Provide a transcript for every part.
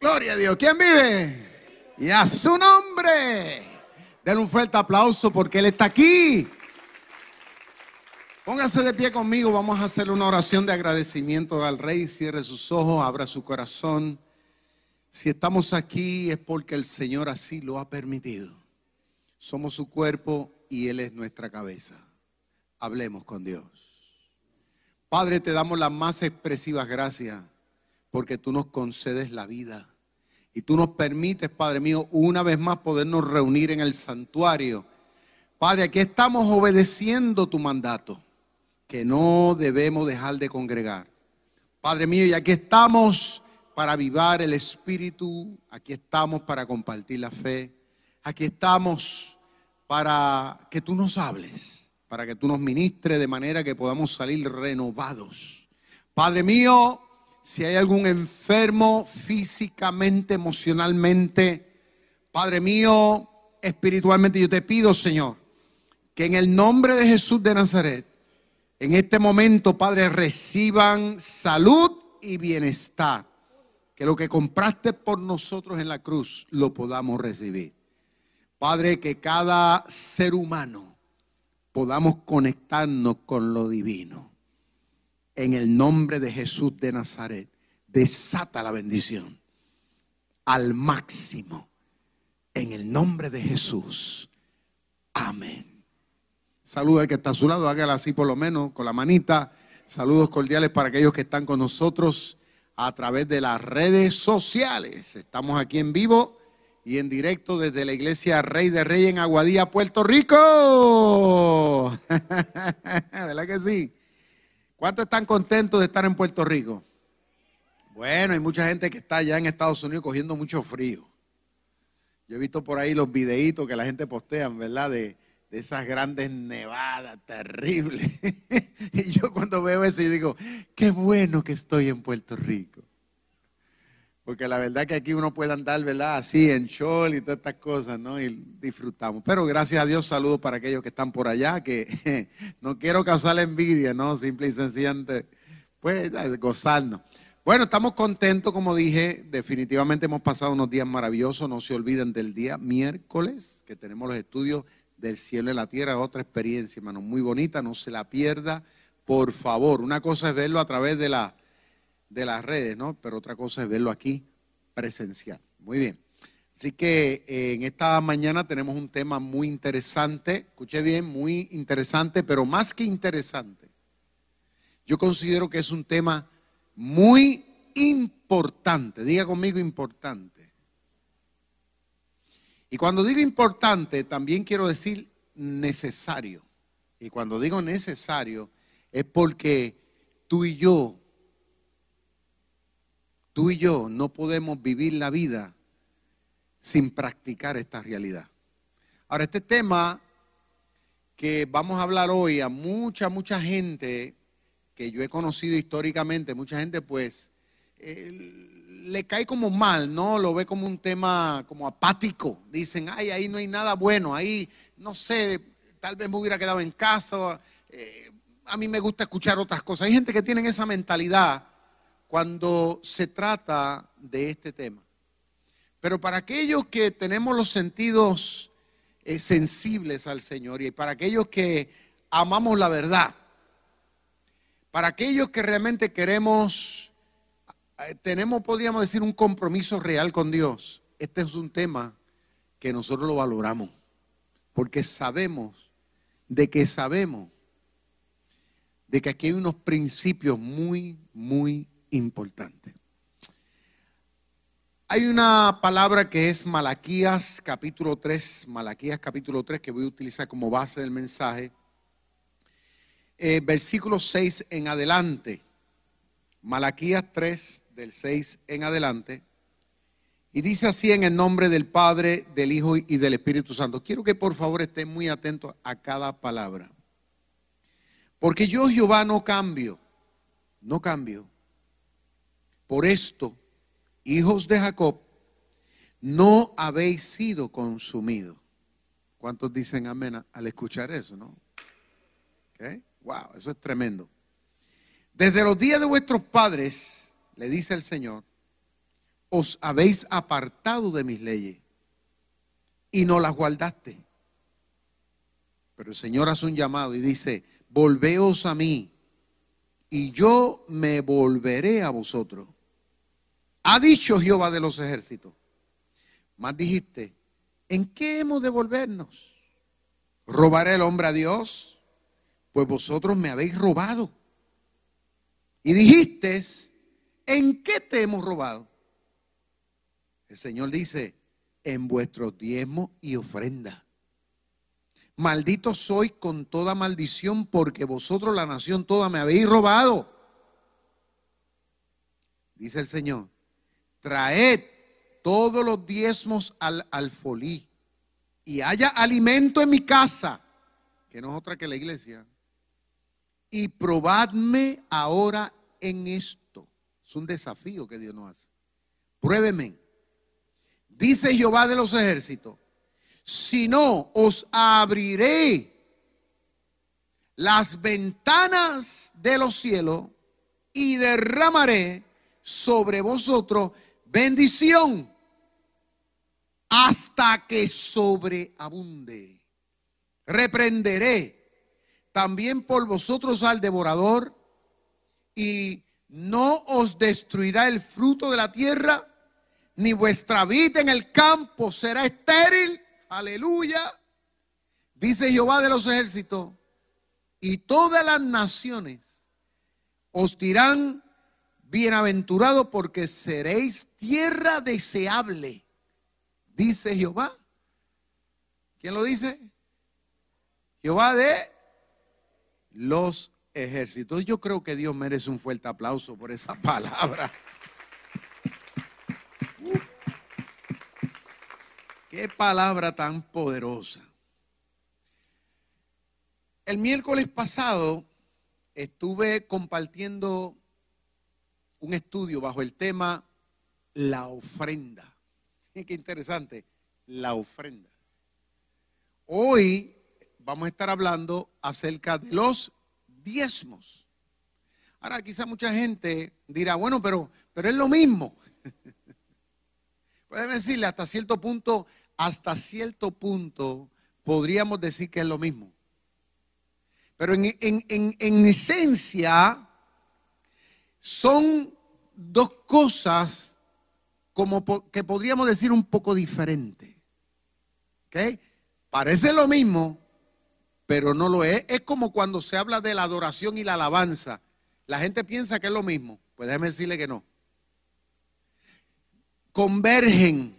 Gloria a Dios. ¿Quién vive? Y a su nombre. Denle un fuerte aplauso porque Él está aquí. Póngase de pie conmigo. Vamos a hacer una oración de agradecimiento al Rey. Cierre sus ojos, abra su corazón. Si estamos aquí es porque el Señor así lo ha permitido. Somos su cuerpo y Él es nuestra cabeza. Hablemos con Dios. Padre, te damos las más expresivas gracias porque tú nos concedes la vida. Y tú nos permites, Padre mío, una vez más podernos reunir en el santuario. Padre, aquí estamos obedeciendo tu mandato, que no debemos dejar de congregar. Padre mío, y aquí estamos para avivar el espíritu, aquí estamos para compartir la fe, aquí estamos para que tú nos hables, para que tú nos ministres de manera que podamos salir renovados. Padre mío, si hay algún enfermo físicamente, emocionalmente, Padre mío, espiritualmente, yo te pido, Señor, que en el nombre de Jesús de Nazaret, en este momento, Padre, reciban salud y bienestar. Que lo que compraste por nosotros en la cruz lo podamos recibir. Padre, que cada ser humano podamos conectarnos con lo divino en el nombre de Jesús de Nazaret, desata la bendición al máximo. En el nombre de Jesús. Amén. Saludos al que está a su lado, hágala así por lo menos con la manita. Saludos cordiales para aquellos que están con nosotros a través de las redes sociales. Estamos aquí en vivo y en directo desde la iglesia Rey de Rey en Aguadilla, Puerto Rico. ¿Verdad que sí? ¿Cuántos están contentos de estar en Puerto Rico? Bueno, hay mucha gente que está allá en Estados Unidos cogiendo mucho frío. Yo he visto por ahí los videitos que la gente postea, ¿verdad? De, de esas grandes nevadas terribles. y yo cuando veo eso y digo, qué bueno que estoy en Puerto Rico. Porque la verdad que aquí uno puede andar, ¿verdad? Así en short y todas estas cosas, ¿no? Y disfrutamos. Pero gracias a Dios, saludos para aquellos que están por allá, que no quiero causar envidia, ¿no? Simple y sencillamente, pues, gozarnos. Bueno, estamos contentos, como dije, definitivamente hemos pasado unos días maravillosos. No se olviden del día miércoles, que tenemos los estudios del cielo y la tierra, otra experiencia, hermano, muy bonita, no se la pierda, por favor. Una cosa es verlo a través de la de las redes, ¿no? Pero otra cosa es verlo aquí presencial. Muy bien. Así que eh, en esta mañana tenemos un tema muy interesante, escuché bien, muy interesante, pero más que interesante, yo considero que es un tema muy importante. Diga conmigo importante. Y cuando digo importante, también quiero decir necesario. Y cuando digo necesario, es porque tú y yo Tú y yo no podemos vivir la vida sin practicar esta realidad. Ahora, este tema que vamos a hablar hoy a mucha, mucha gente que yo he conocido históricamente, mucha gente pues eh, le cae como mal, ¿no? Lo ve como un tema como apático. Dicen, ay, ahí no hay nada bueno, ahí, no sé, tal vez me hubiera quedado en casa. Eh, a mí me gusta escuchar otras cosas. Hay gente que tiene esa mentalidad cuando se trata de este tema. Pero para aquellos que tenemos los sentidos eh, sensibles al Señor y para aquellos que amamos la verdad, para aquellos que realmente queremos, eh, tenemos, podríamos decir, un compromiso real con Dios, este es un tema que nosotros lo valoramos, porque sabemos de que sabemos de que aquí hay unos principios muy, muy importante. Hay una palabra que es Malaquías capítulo 3, Malaquías capítulo 3, que voy a utilizar como base del mensaje. Eh, versículo 6 en adelante. Malaquías 3, del 6 en adelante. Y dice así en el nombre del Padre, del Hijo y del Espíritu Santo. Quiero que por favor estén muy atentos a cada palabra. Porque yo Jehová no cambio, no cambio. Por esto hijos de Jacob, no habéis sido consumidos. ¿Cuántos dicen amén al escuchar eso, no? Wow, eso es tremendo. Desde los días de vuestros padres, le dice el Señor, os habéis apartado de mis leyes y no las guardaste. Pero el Señor hace un llamado y dice, volveos a mí y yo me volveré a vosotros. Ha dicho Jehová de los ejércitos. Más dijiste, ¿en qué hemos de volvernos? ¿Robaré el hombre a Dios? Pues vosotros me habéis robado. Y dijiste, ¿en qué te hemos robado? El Señor dice, en vuestros diezmos y ofrenda. Maldito soy con toda maldición porque vosotros la nación toda me habéis robado. Dice el Señor, traed todos los diezmos al alfolí y haya alimento en mi casa, que no es otra que la iglesia, y probadme ahora en esto. Es un desafío que Dios nos hace. Pruébeme. Dice Jehová de los ejércitos, si no, os abriré las ventanas de los cielos y derramaré sobre vosotros bendición hasta que sobreabunde. Reprenderé también por vosotros al devorador y no os destruirá el fruto de la tierra, ni vuestra vida en el campo será estéril. Aleluya. Dice Jehová de los ejércitos, y todas las naciones os dirán bienaventurado porque seréis tierra deseable, dice Jehová. ¿Quién lo dice? Jehová de los ejércitos. Yo creo que Dios merece un fuerte aplauso por esa palabra. Qué palabra tan poderosa. El miércoles pasado estuve compartiendo un estudio bajo el tema la ofrenda. Qué interesante, la ofrenda. Hoy vamos a estar hablando acerca de los diezmos. Ahora quizá mucha gente dirá, bueno, pero, pero es lo mismo. Pueden decirle hasta cierto punto, hasta cierto punto podríamos decir que es lo mismo. Pero en, en esencia son dos cosas como que podríamos decir un poco diferentes. ¿Ok? Parece lo mismo, pero no lo es. Es como cuando se habla de la adoración y la alabanza. La gente piensa que es lo mismo. Pues déjeme decirle que no. Convergen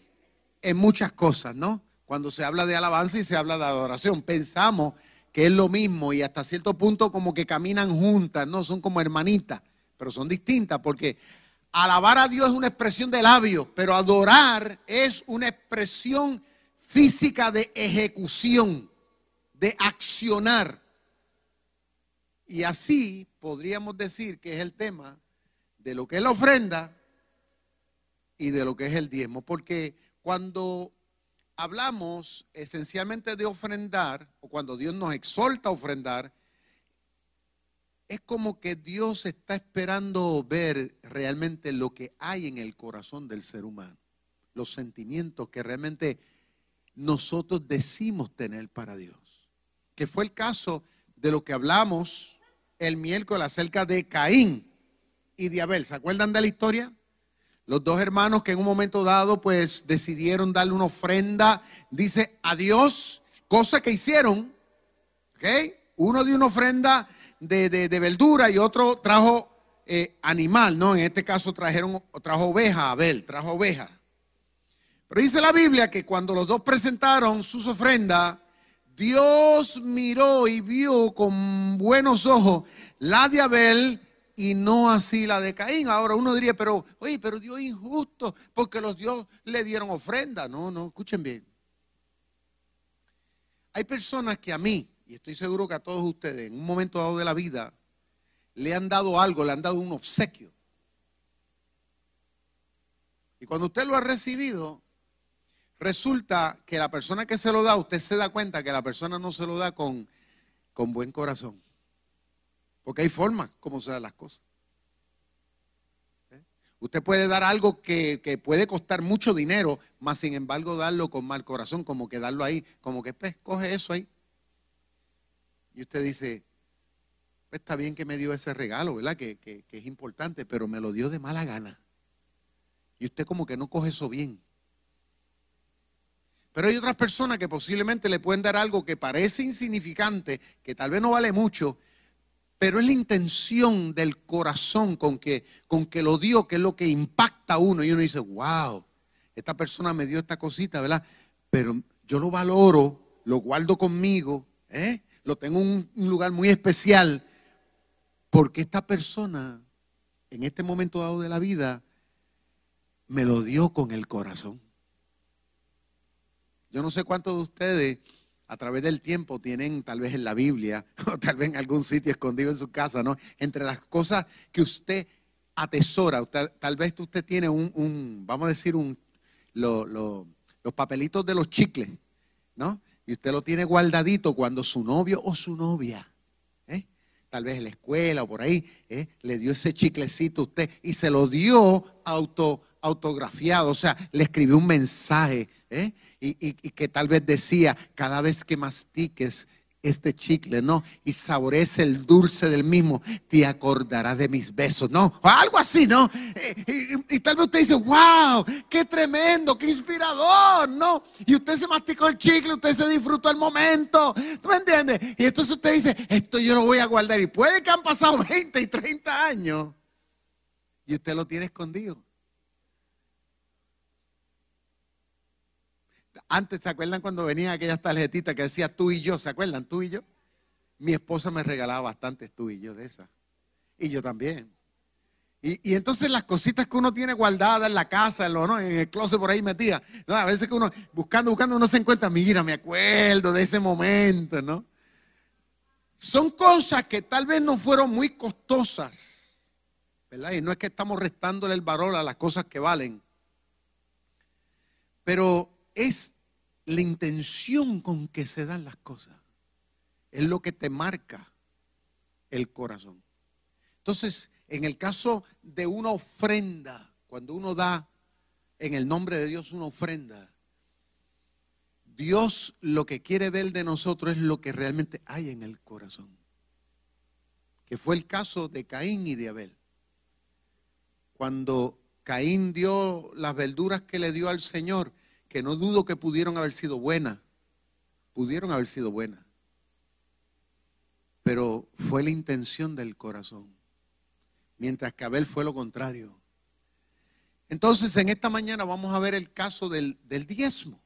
en muchas cosas, ¿no? Cuando se habla de alabanza y se habla de adoración, pensamos que es lo mismo y hasta cierto punto como que caminan juntas, ¿no? Son como hermanitas pero son distintas porque alabar a Dios es una expresión de labios, pero adorar es una expresión física de ejecución, de accionar. Y así podríamos decir que es el tema de lo que es la ofrenda y de lo que es el diezmo, porque cuando hablamos esencialmente de ofrendar, o cuando Dios nos exhorta a ofrendar, es como que Dios está esperando ver realmente lo que hay en el corazón del ser humano, los sentimientos que realmente nosotros decimos tener para Dios. Que fue el caso de lo que hablamos el miércoles acerca de Caín y de Abel. ¿Se acuerdan de la historia? Los dos hermanos que en un momento dado pues decidieron darle una ofrenda, dice a Dios, cosa que hicieron, ¿ok? Uno dio una ofrenda de, verdura y otro trajo eh, animal, ¿no? En este caso trajeron, trajo oveja, Abel, trajo oveja. Pero dice la Biblia que cuando los dos presentaron sus ofrendas, Dios miró y vio con buenos ojos la de Abel y no así la de Caín. Ahora uno diría, pero, oye, pero Dios es injusto porque los Dios le dieron ofrenda. No, no, escuchen bien. Hay personas que a mí, y estoy seguro que a todos ustedes, en un momento dado de la vida, le han dado algo, le han dado un obsequio. Y cuando usted lo ha recibido, resulta que la persona que se lo da, usted se da cuenta que la persona no se lo da con, con buen corazón. Porque hay formas como se dan las cosas. ¿Eh? Usted puede dar algo que, que, puede costar mucho dinero, más sin embargo darlo con mal corazón, como que darlo ahí, como que pues, coge eso ahí. Y usted dice, pues está bien que me dio ese regalo, ¿verdad? Que, que, es importante, pero me lo dio de mala gana. Y usted como que no coge eso bien. Pero hay otras personas que posiblemente le pueden dar algo que parece insignificante, que tal vez no vale mucho, pero es la intención del corazón con que, con que lo dio, que es lo que impacta a uno. Y uno dice, wow, esta persona me dio esta cosita, ¿verdad? Pero yo lo valoro, lo guardo conmigo, ¿eh? Lo tengo en un lugar muy especial, porque esta persona, en este momento dado de la vida, me lo dio con el corazón. Yo no sé cuántos de ustedes a través del tiempo tienen tal vez en la Biblia o tal vez en algún sitio escondido en su casa, ¿no? Entre las cosas que usted atesora, tal vez usted tiene un, vamos a decir, un, los papelitos de los chicles, ¿no? Y usted lo tiene guardadito cuando su novio o su novia, ¿eh? tal vez en la escuela o por ahí, ¿eh? le dio ese chiclecito a usted y se lo dio auto, autografiado, o sea, le escribió un mensaje, ¿eh? y, que tal vez decía, cada vez que mastiques este chicle, ¿no? Y saborees el dulce del mismo, te acordarás de mis besos, ¿no? O algo así, ¿no? Eh, y, tal vez usted dice, wow, qué tremendo, qué inspirador, ¿no? Y usted se masticó el chicle, usted se disfrutó el momento, ¿tú me entiendes? Y entonces usted dice, esto yo lo voy a guardar. Y puede que han pasado 20 y 30 años y usted lo tiene escondido. Antes, ¿se acuerdan cuando venían aquellas tarjetitas que decía tú y yo? ¿Se acuerdan? Tú y yo. Mi esposa me regalaba bastantes tú y yo de esas. Y yo también. Y, entonces las cositas que uno tiene guardadas en la casa, en, ¿no? en el closet por ahí metida. A veces que uno, buscando, buscando, uno se encuentra, mira, me acuerdo de ese momento, ¿no? Son cosas que tal vez no fueron muy costosas, ¿verdad? Y no es que estamos restándole el valor a las cosas que valen. Pero es la intención con que se dan las cosas. Es lo que te marca el corazón. Entonces, en el caso de una ofrenda, cuando uno da en el nombre de Dios una ofrenda, Dios lo que quiere ver de nosotros es lo que realmente hay en el corazón. Que fue el caso de Caín y de Abel. Cuando Caín dio las verduras que le dio al Señor, que no dudo que pudieron haber sido buenas, pudieron haber sido buenas, pero fue la intención del corazón, mientras que Abel fue lo contrario. Entonces, en esta mañana vamos a ver el caso del, del diezmo.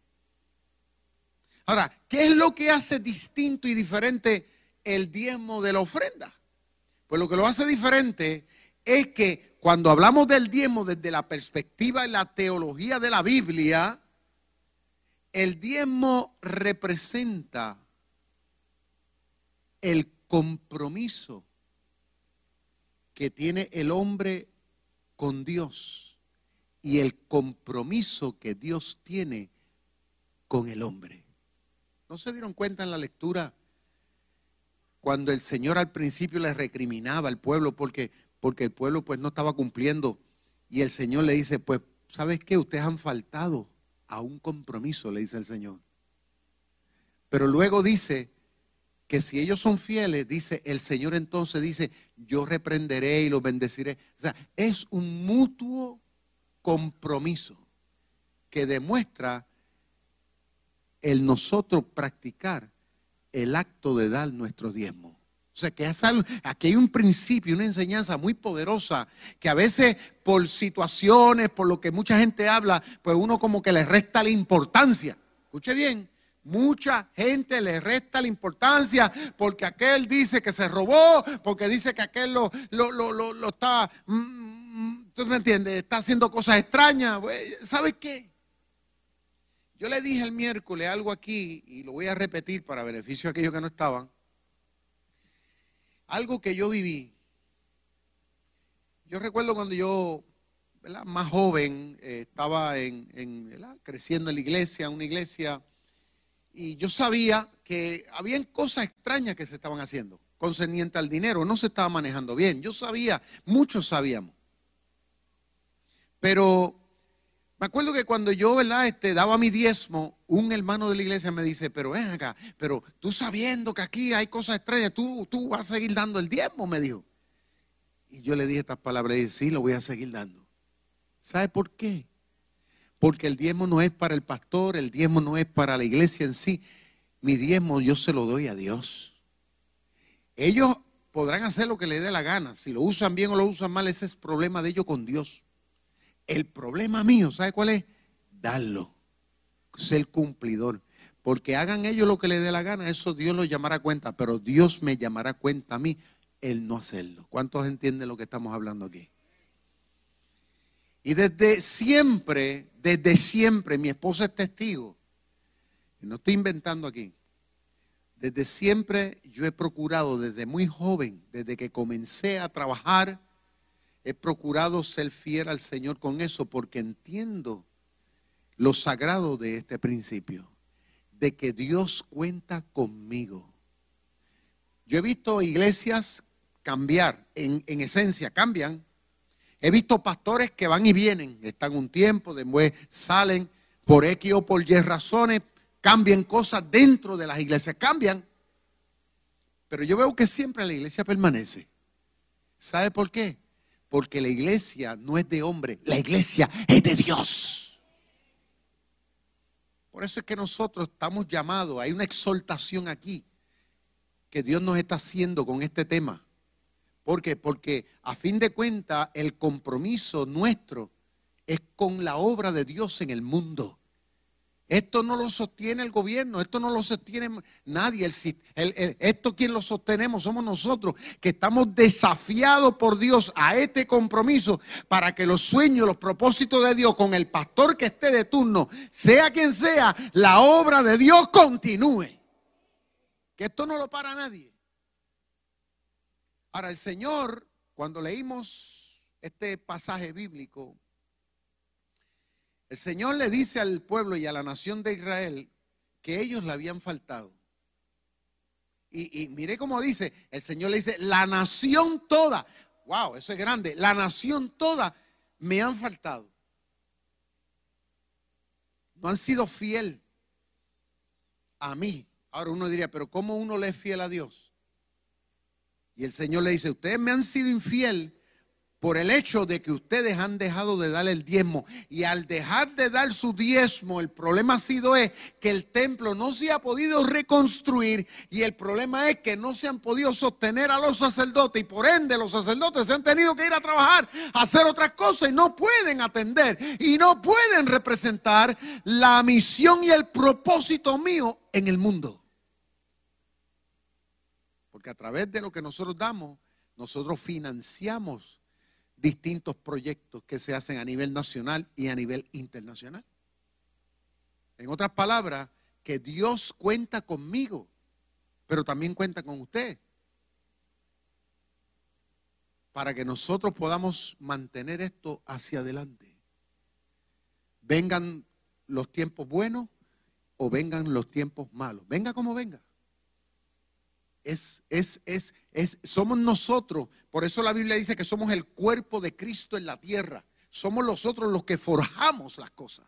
Ahora, ¿qué es lo que hace distinto y diferente el diezmo de la ofrenda? Pues lo que lo hace diferente es que cuando hablamos del diezmo desde la perspectiva y la teología de la Biblia, el diezmo representa el compromiso que tiene el hombre con Dios y el compromiso que Dios tiene con el hombre. ¿No se dieron cuenta en la lectura cuando el Señor al principio le recriminaba al pueblo porque, porque el pueblo pues no estaba cumpliendo y el Señor le dice, pues, ¿sabes qué? Ustedes han faltado a un compromiso, le dice el Señor. Pero luego dice que si ellos son fieles, dice el Señor entonces dice, yo reprenderé y los bendeciré. O sea, es un mutuo compromiso que demuestra el nosotros practicar el acto de dar nuestro diezmo. O sea, que aquí hay un principio, una enseñanza muy poderosa que a veces por situaciones, por lo que mucha gente habla, pues uno como que le resta la importancia. Escuche bien, mucha gente le resta la importancia porque aquel dice que se robó, porque dice que aquel lo, lo, está, mm, mm, ¿tú me entiendes? Está haciendo cosas extrañas. Pues, ¿Sabes qué? Yo le dije el miércoles algo aquí y lo voy a repetir para beneficio de aquellos que no estaban. Algo que yo viví. Yo recuerdo cuando yo, más joven, eh, estaba en, creciendo en la iglesia, una iglesia, y yo sabía que habían cosas extrañas que se estaban haciendo concerniente al dinero, no se estaba manejando bien. Yo sabía, muchos sabíamos. Pero me acuerdo que cuando yo, ¿verdad? Este, daba mi diezmo, un hermano de la iglesia me dice, pero ven acá, pero tú sabiendo que aquí hay cosas extrañas, tú, tú vas a seguir dando el diezmo, me dijo. Y yo le dije estas palabras y dije, sí, lo voy a seguir dando. ¿Sabe por qué? Porque el diezmo no es para el pastor, el diezmo no es para la iglesia en sí. Mi diezmo yo se lo doy a Dios. Ellos podrán hacer lo que les dé la gana. Si lo usan bien o lo usan mal, ese es problema de ellos con Dios. El problema mío, ¿sabe cuál es? Darlo, ser cumplidor. Porque hagan ellos lo que les dé la gana, eso Dios lo llamará cuenta, pero Dios me llamará cuenta a mí el no hacerlo. ¿Cuántos entienden lo que estamos hablando aquí? Y desde siempre, desde siempre, mi esposa es testigo, y no estoy inventando aquí, desde siempre yo he procurado, desde muy joven, desde que comencé a trabajar, He procurado ser fiel al Señor con eso porque entiendo lo sagrado de este principio, de que Dios cuenta conmigo. Yo he visto iglesias cambiar, en, esencia cambian. He visto pastores que van y vienen, están un tiempo, después salen por X o por Y razones, cambian cosas dentro de las iglesias, cambian. Pero yo veo que siempre la iglesia permanece. ¿Sabe por qué? Porque la iglesia no es de hombre, la iglesia es de Dios. Por eso es que nosotros estamos llamados, hay una exaltación aquí que Dios nos está haciendo con este tema. ¿Por qué? Porque a fin de cuentas el compromiso nuestro es con la obra de Dios en el mundo. Esto no lo sostiene el gobierno, esto no lo sostiene nadie. esto quien lo sostenemos somos nosotros, que estamos desafiados por Dios a este compromiso para que los sueños, los propósitos de Dios con el pastor que esté de turno, sea quien sea, la obra de Dios continúe. Que esto no lo para nadie. Ahora el Señor, cuando leímos este pasaje bíblico, el Señor le dice al pueblo y a la nación de Israel que ellos le habían faltado. Y, mire cómo dice, el Señor le dice, la nación toda, wow, eso es grande, la nación toda me han faltado. No han sido fiel a mí. Ahora uno diría, pero ¿cómo uno le es fiel a Dios? Y el Señor le dice, ustedes me han sido infiel por el hecho de que ustedes han dejado de dar el diezmo. Y al dejar de dar su diezmo, el problema ha sido es que el templo no se ha podido reconstruir y el problema es que no se han podido sostener a los sacerdotes y por ende los sacerdotes se han tenido que ir a trabajar, a hacer otras cosas y no pueden atender y no pueden representar la misión y el propósito mío en el mundo. Porque a través de lo que nosotros damos, nosotros financiamos distintos proyectos que se hacen a nivel nacional y a nivel internacional. En otras palabras, que Dios cuenta conmigo, pero también cuenta con usted. Para que nosotros podamos mantener esto hacia adelante. Vengan los tiempos buenos o vengan los tiempos malos. Venga como venga es, es, es, es, somos nosotros. Por eso la Biblia dice que somos el cuerpo de Cristo en la tierra. Somos nosotros los que forjamos las cosas.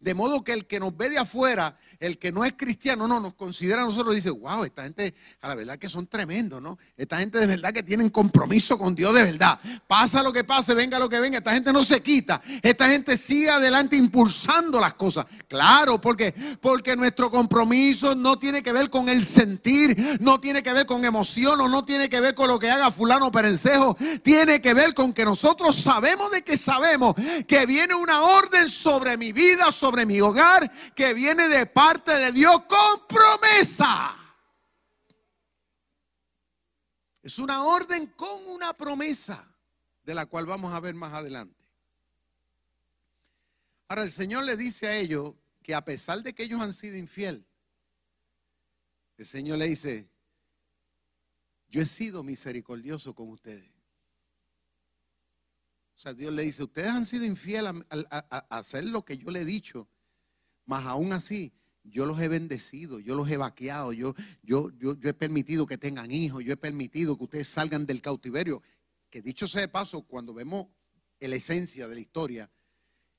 De modo que el que nos ve de afuera, el que no es cristiano, no nos considera a nosotros, dice, wow, esta gente, a la verdad que son tremendos, ¿no? Esta gente de verdad que tienen compromiso con Dios de verdad. Pasa lo que pase, venga lo que venga, esta gente no se quita. Esta gente sigue adelante impulsando las cosas. Claro, porque porque nuestro compromiso no tiene que ver con el sentir, no tiene que ver con emoción o no tiene que ver con lo que haga fulano perencejo, tiene que ver con que nosotros sabemos de que sabemos que viene una orden sobre mi vida, sobre mi hogar que viene de parte de Dios con promesa. Es una orden con una promesa de la cual vamos a ver más adelante. Ahora el Señor le dice a ellos que a pesar de que ellos han sido infiel, el Señor le dice, yo he sido misericordioso con ustedes. O sea, Dios le dice, ustedes han sido infieles a, hacer lo que yo le he dicho, mas aún así yo los he bendecido, yo los he vaqueado, yo, yo, yo, yo he permitido que tengan hijos, yo he permitido que ustedes salgan del cautiverio. Que dicho sea de paso, cuando vemos la esencia de la historia,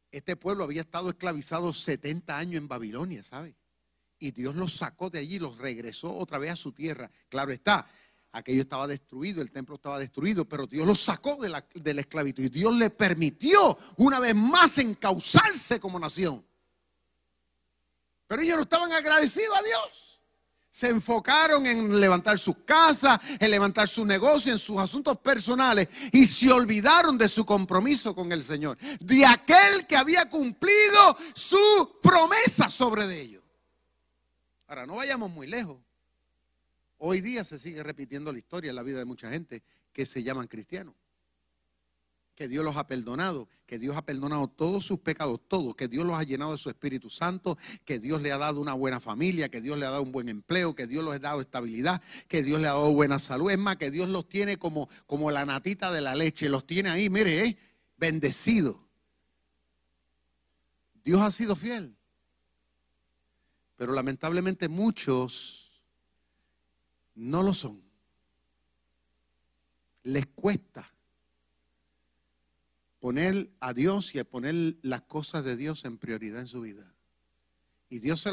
este pueblo había estado esclavizado 70 años en Babilonia, ¿sabe? Y Dios los sacó de allí, los regresó otra vez a su tierra. Claro está, aquello estaba destruido, el templo estaba destruido, pero Dios los sacó de la, de la esclavitud y Dios le permitió una vez más encauzarse como nación. Pero ellos no estaban agradecidos a Dios. Se enfocaron en levantar sus casas, en levantar su negocio, en sus asuntos personales y se olvidaron de su compromiso con el Señor, de aquel que había cumplido su promesa sobre ellos. Ahora, no vayamos muy lejos. Hoy día se sigue repitiendo la historia en la vida de mucha gente que se llaman cristianos. Que Dios los ha perdonado, que Dios ha perdonado todos sus pecados, todos, que Dios los ha llenado de su Espíritu Santo, que Dios le ha dado una buena familia, que Dios le ha dado un buen empleo, que Dios les ha dado estabilidad, que Dios le ha dado buena salud. Es más, que Dios los tiene como, como la natita de la leche, los tiene ahí, mire, eh, bendecidos. Dios ha sido fiel. Pero lamentablemente muchos no lo son. Les cuesta poner a Dios y poner las cosas de Dios en prioridad en su vida. Y Dios se,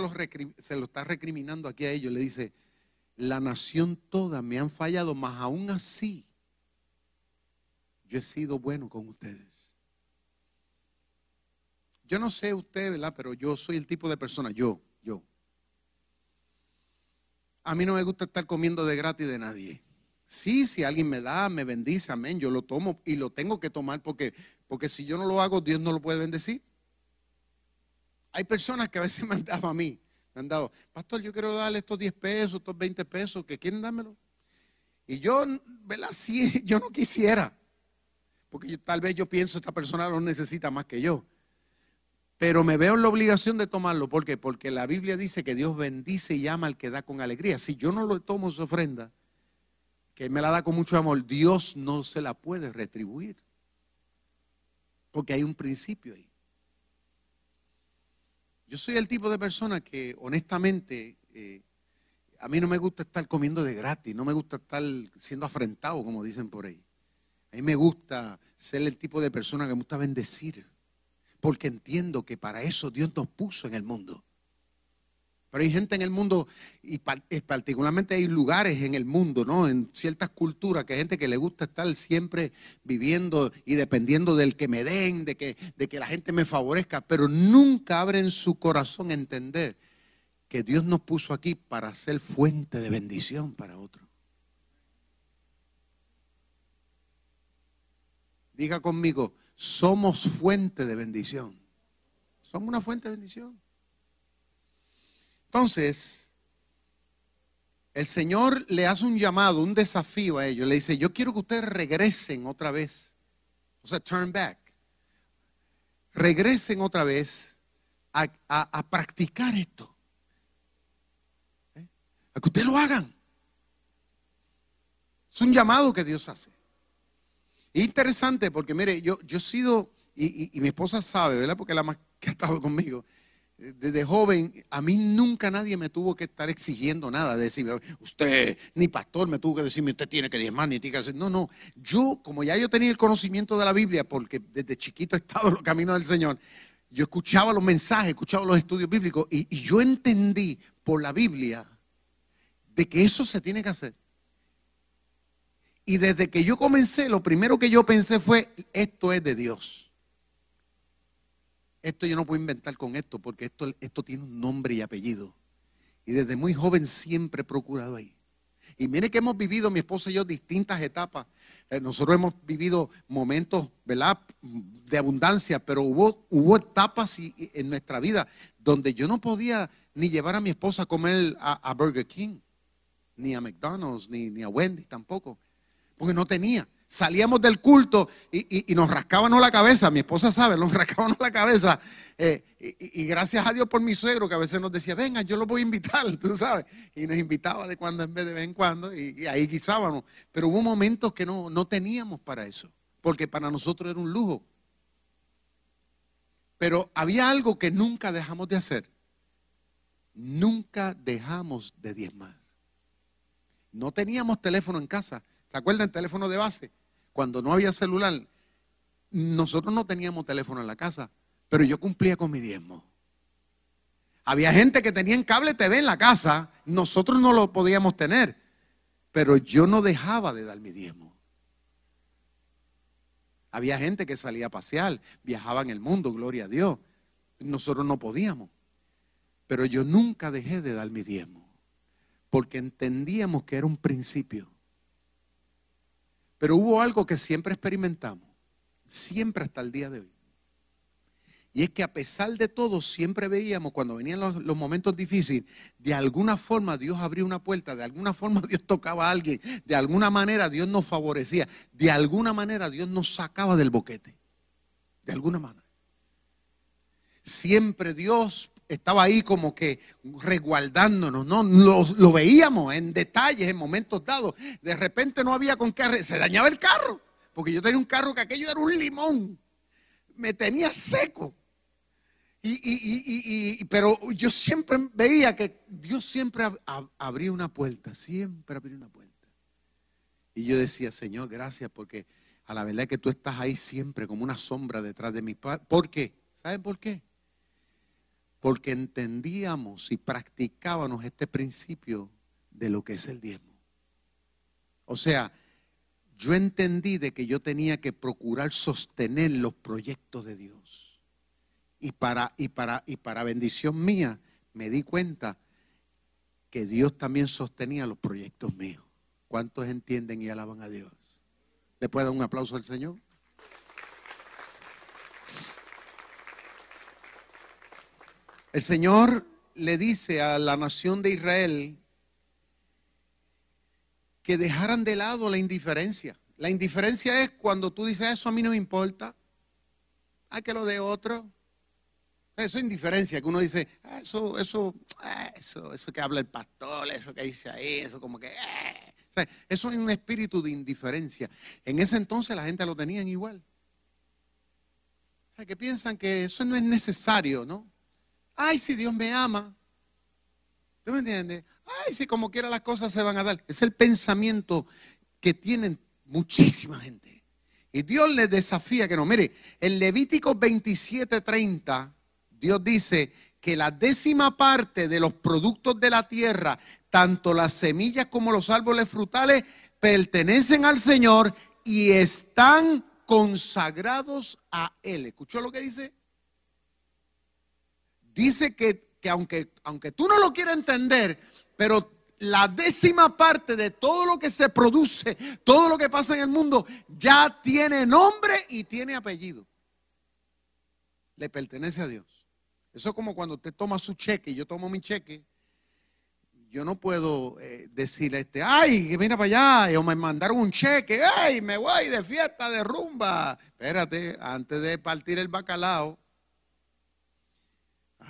se lo está recriminando aquí a ellos. Le dice, la nación toda me han fallado, mas aún así yo he sido bueno con ustedes. Yo no sé usted, ¿verdad? Pero yo soy el tipo de persona, yo, a mí no me gusta estar comiendo de gratis de nadie. Sí, si alguien me da, me bendice, amén, yo lo tomo y lo tengo que tomar porque, porque si yo no lo hago, Dios no lo puede bendecir. Hay personas que a veces me han dado a mí, me han dado, pastor, yo quiero darle estos 10 pesos, estos 20 pesos, que quieren dármelo. Y yo, ¿verdad? Sí, yo no quisiera, porque tal vez yo pienso, esta persona lo necesita más que yo. Pero me veo en la obligación de tomarlo. ¿Por qué? Porque la Biblia dice que Dios bendice y ama al que da con alegría. Si yo no lo tomo su ofrenda, que me la da con mucho amor, Dios no se la puede retribuir. Porque hay un principio ahí. Yo soy el tipo de persona que honestamente eh, a mí no me gusta estar comiendo de gratis, no me gusta estar siendo afrentado, como dicen por ahí. A mí me gusta ser el tipo de persona que me gusta bendecir porque entiendo que para eso Dios nos puso en el mundo. Pero hay gente en el mundo, y eh, particularmente hay lugares en el mundo, ¿no? En ciertas culturas, que hay gente que le gusta estar siempre viviendo y dependiendo del que me den, de que, de que la gente me favorezca, pero nunca abren su corazón a entender que Dios nos puso aquí para ser fuente de bendición para otros. Diga conmigo, somos fuente de bendición. Somos una fuente de bendición. Entonces, el Señor le hace un llamado, un desafío a ellos. Le dice, yo quiero que ustedes regresen otra vez. O sea, turn back. Regresen otra vez a, practicar esto. ¿Eh? A que ustedes lo hagan. Es un llamado que Dios hace. Es interesante porque, mire, yo, yo he sido, y, mi esposa sabe, ¿verdad? Porque es la más que ha estado conmigo. Desde joven, a mí nunca nadie me tuvo que estar exigiendo nada, de decirme, usted, ni pastor me tuvo que decirme, usted tiene que diezmar, ni tiene que. No, no. Yo, como ya yo tenía el conocimiento de la Biblia, porque desde chiquito he estado en los caminos del Señor, yo escuchaba los mensajes, escuchaba los estudios bíblicos y, y yo entendí por la Biblia de que eso se tiene que hacer. Y desde que yo comencé, lo primero que yo pensé fue, esto es de Dios. Esto yo no puedo inventar con esto, porque esto, esto tiene un nombre y apellido. Y desde muy joven siempre he procurado ahí. Y mire que hemos vivido, mi esposa y yo, distintas etapas. Eh, nosotros hemos vivido momentos, ¿verdad?, de abundancia, pero hubo, hubo etapas en nuestra vida donde yo no podía ni llevar a mi esposa a comer a, Burger King, ni a McDonald's, ni, ni a Wendy's tampoco, porque no tenía salíamos del culto y, nos rascábamos la cabeza, mi esposa sabe, nos rascábamos la cabeza. Eh, y, gracias a Dios por mi suegro que a veces nos decía, venga, yo lo voy a invitar, tú sabes. Y nos invitaba de cuando en vez de vez en cuando y, ahí guisábamos. Pero hubo momentos que no, no teníamos para eso, porque para nosotros era un lujo. Pero había algo que nunca dejamos de hacer. Nunca dejamos de diezmar. No teníamos teléfono en casa. ¿Se acuerdan? Teléfono de base. Cuando no había celular, nosotros no teníamos teléfono en la casa, pero yo cumplía con mi diezmo. Había gente que tenía cable TV en la casa, nosotros no lo podíamos tener, pero yo no dejaba de dar mi diezmo. Había gente que salía a pasear, viajaba en el mundo, gloria a Dios. Nosotros no podíamos. Pero yo nunca dejé de dar mi diezmo, porque entendíamos que era un principio. Pero hubo algo que siempre experimentamos, siempre hasta el día de hoy. Y es que a pesar de todo, siempre veíamos cuando venían los, momentos difíciles, de alguna forma Dios abría una puerta, de alguna forma Dios tocaba a alguien, de alguna manera Dios nos favorecía, de alguna manera Dios nos sacaba del boquete, de alguna manera. Siempre Dios estaba ahí como que resguardándonos, ¿no? Lo, veíamos en detalles, en momentos dados. De repente no había con qué, se dañaba el carro, porque yo tenía un carro que aquello era un limón, me tenía seco. Y, pero yo siempre veía que Dios siempre abría una puerta, siempre abría una puerta. Y yo decía, Señor, gracias porque a la verdad que tú estás ahí siempre como una sombra detrás de mi padre. ¿Por qué? ¿Saben por qué? Porque entendíamos y practicábamos este principio de lo que es el diezmo. O sea, yo entendí de que yo tenía que procurar sostener los proyectos de Dios. Y para, y para, y para bendición mía, me di cuenta que Dios también sostenía los proyectos míos. ¿Cuántos entienden y alaban a Dios? ¿Le puede dar un aplauso al Señor? El Señor le dice a la nación de Israel que dejaran de lado la indiferencia. La indiferencia es cuando tú dices, eso a mí no me importa, a que lo de otro. Eso es indiferencia, que uno dice, ah, eso, eso, ah, eso, eso que habla el pastor, eso que dice ahí, eso como que... Ah". eso es un espíritu de indiferencia. En ese entonces la gente lo tenían igual. O sea, que piensan que eso no es necesario, ¿no? Ay, si Dios me ama. ¿Tú me entiendes? Ay, si como quiera las cosas se van a dar. Es el pensamiento que tienen muchísima gente. Y Dios les desafía que no. Mire, en Levítico 27:30, Dios dice que la décima parte de los productos de la tierra, tanto las semillas como los árboles frutales, pertenecen al Señor y están consagrados a Él. ¿Escuchó lo que dice? Dice que, aunque, aunque tú no lo quieras entender, pero la décima parte de todo lo que se produce, todo lo que pasa en el mundo, ya tiene nombre y tiene apellido. Le pertenece a Dios. Eso es como cuando usted toma su cheque y yo tomo mi cheque. Yo no puedo eh, decirle este, ay, que mira para allá, o me mandaron un cheque, ay, me voy de fiesta, de rumba. Espérate, antes de partir el bacalao,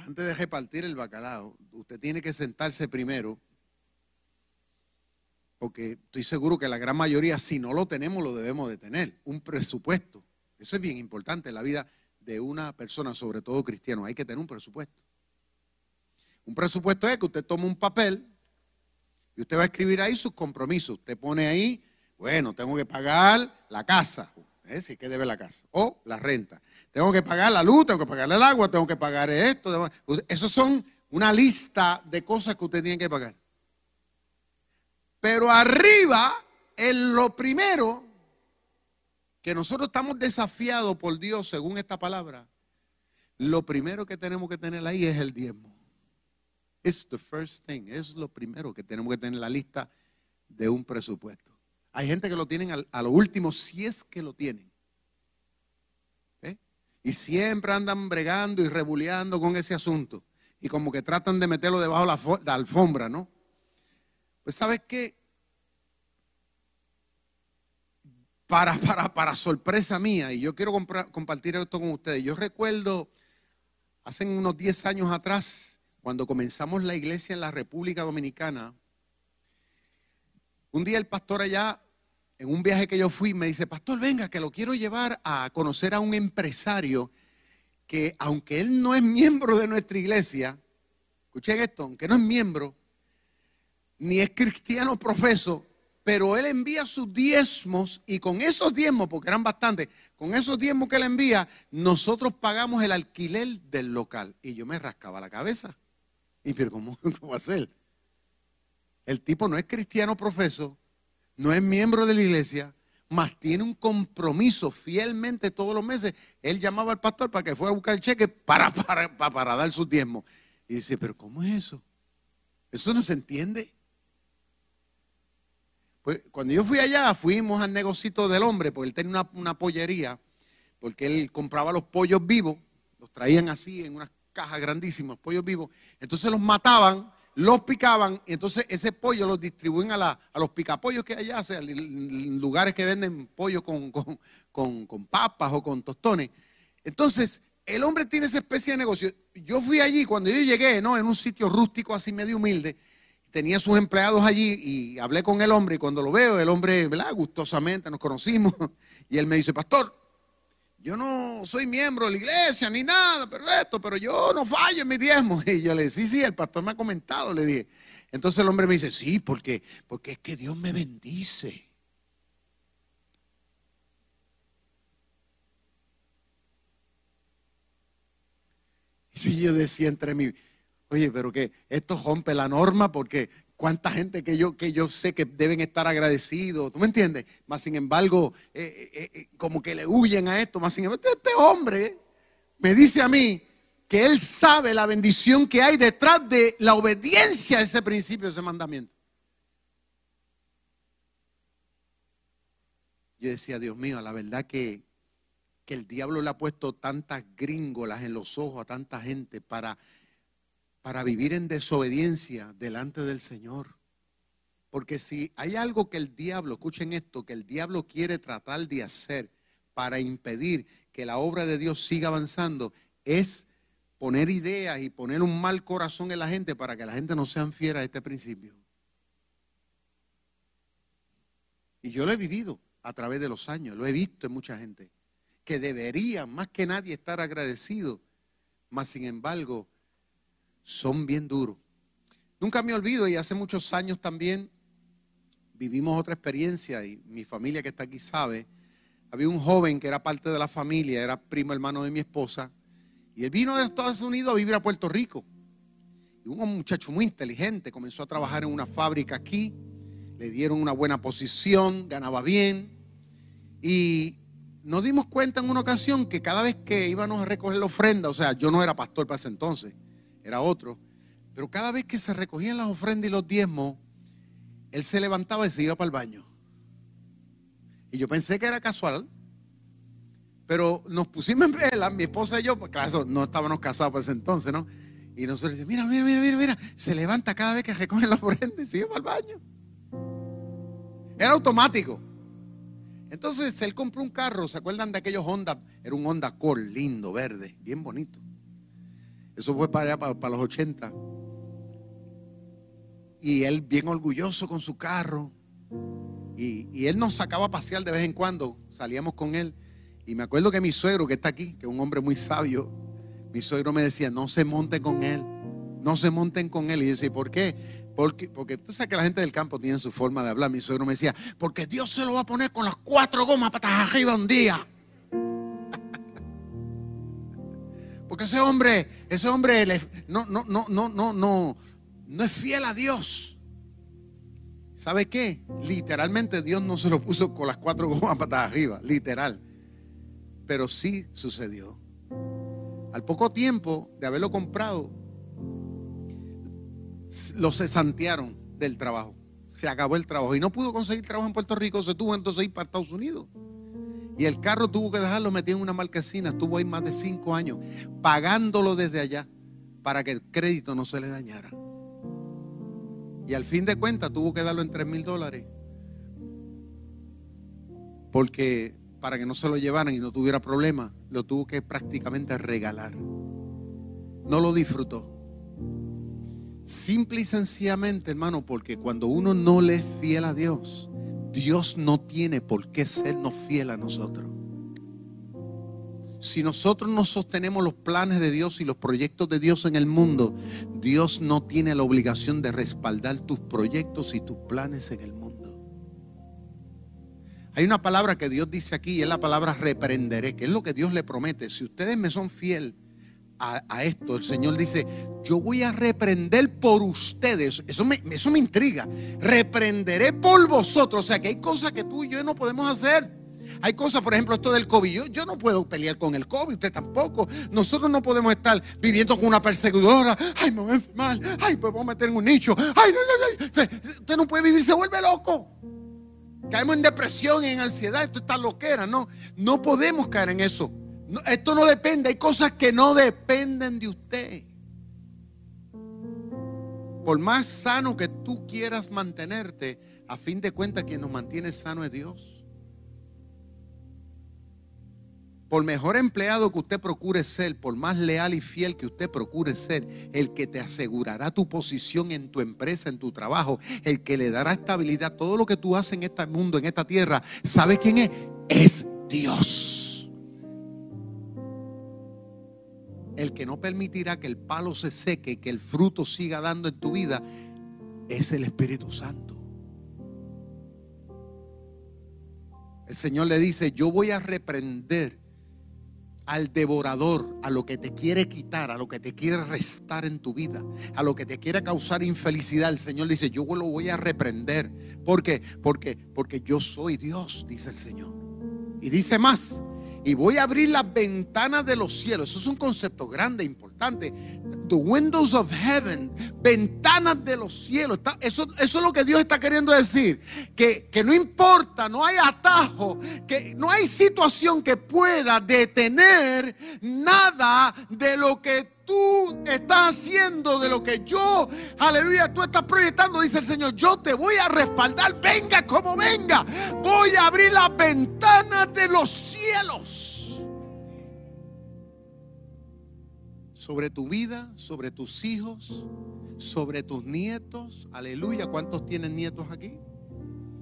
antes de repartir el bacalao, usted tiene que sentarse primero, porque estoy seguro que la gran mayoría, si no lo tenemos, lo debemos de tener, un presupuesto. Eso es bien importante en la vida de una persona, sobre todo cristiano, hay que tener un presupuesto. Un presupuesto es que usted toma un papel y usted va a escribir ahí sus compromisos. Usted pone ahí, bueno, tengo que pagar la casa, ¿eh? si que debe la casa, o la renta. Tengo que pagar la luz, tengo que pagar el agua, tengo que pagar esto. Esos son una lista de cosas que usted tiene que pagar. Pero arriba, en lo primero que nosotros estamos desafiados por Dios según esta palabra, lo primero que tenemos que tener ahí es el diezmo. It's the first thing. Es lo primero que tenemos que tener en la lista de un presupuesto. Hay gente que lo tienen a lo último, si es que lo tienen. Y siempre andan bregando y rebuleando con ese asunto. Y como que tratan de meterlo debajo de la, alfombra, ¿no? Pues sabes qué? Para, para, para sorpresa mía, y yo quiero compartir esto con ustedes, yo recuerdo hace unos 10 años atrás, cuando comenzamos la iglesia en la República Dominicana, un día el pastor allá, en un viaje que yo fui, me dice, pastor, venga, que lo quiero llevar a conocer a un empresario que aunque él no es miembro de nuestra iglesia, escuchen esto, aunque no es miembro, ni es cristiano profeso, pero él envía sus diezmos y con esos diezmos, porque eran bastantes, con esos diezmos que él envía, nosotros pagamos el alquiler del local. Y yo me rascaba la cabeza. Y pero ¿cómo, ¿cómo ser? El tipo no es cristiano profeso, no es miembro de la iglesia, más tiene un compromiso fielmente todos los meses. Él llamaba al pastor para que fuera a buscar el cheque para, para, para, dar sus diezmos. Y dice, pero ¿cómo es eso? Eso no se entiende. Pues cuando yo fui allá, fuimos al negocito del hombre, porque él tenía una, una pollería, porque él compraba los pollos vivos, los traían así en unas cajas grandísimas, pollos vivos. Entonces los mataban, los picaban, y entonces ese pollo los distribuyen a, la, a los picapollos que allá, sea, lugares que venden pollo con, con, papas o con tostones. Entonces, el hombre tiene esa especie de negocio. Yo fui allí, cuando yo llegué, ¿no? En un sitio rústico así medio humilde, tenía sus empleados allí y hablé con el hombre y cuando lo veo, el hombre, ¿verdad? Gustosamente nos conocimos y él me dice, pastor, yo no soy miembro de la iglesia ni nada, pero esto, pero yo no fallo en mi diezmo. Y yo le dije, sí, sí, el pastor me ha comentado, le dije. Entonces el hombre me dice, sí, porque, porque es que Dios me bendice. Y yo decía entre mí, oye, pero que esto rompe la norma porque cuánta gente que yo, que yo sé que deben estar agradecidos, ¿tú me entiendes? Más sin embargo, eh, eh, eh, como que le huyen a esto, más sin embargo, este, este hombre me dice a mí que él sabe la bendición que hay detrás de la obediencia a ese principio, a ese mandamiento. Yo decía, Dios mío, la verdad que, que el diablo le ha puesto tantas gringolas en los ojos a tanta gente para para vivir en desobediencia delante del Señor. Porque si hay algo que el diablo, escuchen esto, que el diablo quiere tratar de hacer para impedir que la obra de Dios siga avanzando, es poner ideas y poner un mal corazón en la gente para que la gente no sean fiera a este principio. Y yo lo he vivido a través de los años, lo he visto en mucha gente, que debería más que nadie estar agradecido, mas sin embargo son bien duros. Nunca me olvido y hace muchos años también vivimos otra experiencia y mi familia que está aquí sabe, había un joven que era parte de la familia, era primo hermano de mi esposa, y él vino de Estados Unidos a vivir a Puerto Rico. Y un muchacho muy inteligente, comenzó a trabajar en una fábrica aquí, le dieron una buena posición, ganaba bien, y nos dimos cuenta en una ocasión que cada vez que íbamos a recoger la ofrenda, o sea, yo no era pastor para ese entonces, era otro. Pero cada vez que se recogían las ofrendas y los diezmos, él se levantaba y se iba para el baño. Y yo pensé que era casual. Pero nos pusimos en vela, mi esposa y yo, porque claro, no estábamos casados para ese entonces, ¿no? Y nosotros decimos, mira, mira, mira, mira, mira, se levanta cada vez que recoge la ofrenda y sigue para el baño. Era automático. Entonces él compró un carro, ¿se acuerdan de aquellos Honda? Era un Honda Core lindo, verde, bien bonito. Eso fue para allá, para, los 80. Y él bien orgulloso con su carro. Y, él nos sacaba a pasear de vez en cuando. Salíamos con él. Y me acuerdo que mi suegro, que está aquí, que es un hombre muy sabio, mi suegro me decía, no se monten con él. No se monten con él. Y yo decía, ¿por qué? Porque, porque tú sabes que la gente del campo tiene su forma de hablar. Mi suegro me decía, porque Dios se lo va a poner con las cuatro gomas patas arriba un día. Porque ese hombre, ese hombre no, es fiel a Dios. ¿Sabe qué? Literalmente Dios no se lo puso con las cuatro gomas patas arriba, literal. Pero sí sucedió. Al poco tiempo de haberlo comprado, lo cesantearon del trabajo. Se acabó el trabajo y no pudo conseguir trabajo en Puerto Rico, se tuvo entonces ir para Estados Unidos. Y el carro tuvo que dejarlo metido en una marquesina, estuvo ahí más de cinco años, pagándolo desde allá para que el crédito no se le dañara. Y al fin de cuentas tuvo que darlo en tres mil dólares. Porque para que no se lo llevaran y no tuviera problema, lo tuvo que prácticamente regalar. No lo disfrutó. Simple y sencillamente, hermano, porque cuando uno no le es fiel a Dios, Dios no tiene por qué sernos fiel a nosotros. Si nosotros no sostenemos los planes de Dios y los proyectos de Dios en el mundo, Dios no tiene la obligación de respaldar tus proyectos y tus planes en el mundo. Hay una palabra que Dios dice aquí y es la palabra reprenderé, que es lo que Dios le promete. Si ustedes me son fieles, a, esto. El Señor dice, yo voy a reprender por ustedes. Eso me, eso me intriga. Reprenderé por vosotros. O sea que hay cosas que tú y yo no podemos hacer. Hay cosas, por ejemplo, esto del COVID. Yo, no puedo pelear con el COVID, usted tampoco. Nosotros no podemos estar viviendo con una perseguidora. Ay, me voy a enfermar. Ay, pues vamos a meter en un nicho. Ay, no, no, no. Usted no puede vivir, se vuelve loco. Caemos en depresión, en ansiedad. Esto está loquera. No, no podemos caer en eso esto no depende, hay cosas que no dependen de usted. Por más sano que tú quieras mantenerte, a fin de cuentas quien nos mantiene sano es Dios. Por mejor empleado que usted procure ser, por más leal y fiel que usted procure ser, el que te asegurará tu posición en tu empresa, en tu trabajo, el que le dará estabilidad, todo lo que tú haces en este mundo, en esta tierra, ¿sabe quién es? Es Dios. El que no permitirá que el palo se seque y que el fruto siga dando en tu vida es el Espíritu Santo. El Señor le dice, yo voy a reprender al devorador, a lo que te quiere quitar, a lo que te quiere restar en tu vida, a lo que te quiere causar infelicidad. El Señor dice, yo lo voy a reprender. ¿Por qué? Porque, porque yo soy Dios, dice el Señor. Y dice más, y voy a abrir las ventanas de los cielos. Eso es un concepto grande, importante. The windows of heaven, ventanas de los cielos. Eso, es lo que Dios está queriendo decir. Que, que no importa, no hay atajo, que no hay situación que pueda detener nada de lo que tú estás haciendo, de lo que yo, aleluya, tú estás proyectando, dice el Señor, yo te voy a respaldar, venga como venga, voy a abrir las ventanas de los cielos sobre tu vida, sobre tus hijos, sobre tus nietos, aleluya, ¿cuántos tienen nietos aquí?